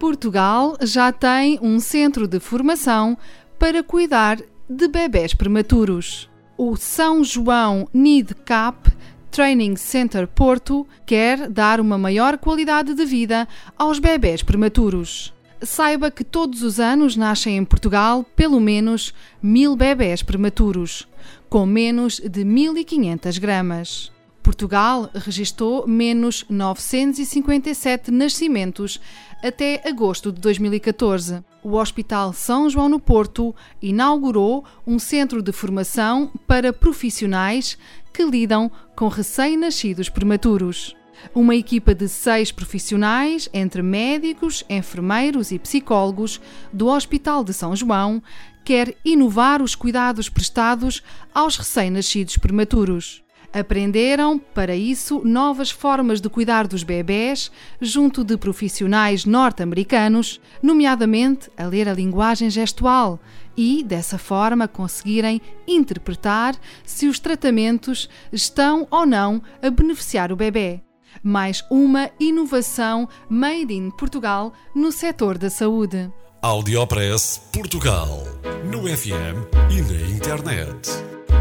Portugal já tem um centro de formação para cuidar de bebés prematuros. O São João NIDCAP Training Center Porto quer dar uma maior qualidade de vida aos bebés prematuros. Saiba que todos os anos nascem em Portugal pelo menos mil bebés prematuros, com menos de 1.500 gramas. Portugal registrou menos 957 nascimentos até agosto de 2014. O Hospital São João no Porto inaugurou um centro de formação para profissionais que lidam com recém-nascidos prematuros. Uma equipa de seis profissionais, entre médicos, enfermeiros e psicólogos, do Hospital de São João, quer inovar os cuidados prestados aos recém-nascidos prematuros. Aprenderam, para isso, novas formas de cuidar dos bebés junto de profissionais norte-americanos, nomeadamente a ler a linguagem gestual e, dessa forma, conseguirem interpretar se os tratamentos estão ou não a beneficiar o bebê. Mais uma inovação made in Portugal no setor da saúde. Audiopress Portugal. No FM e na internet.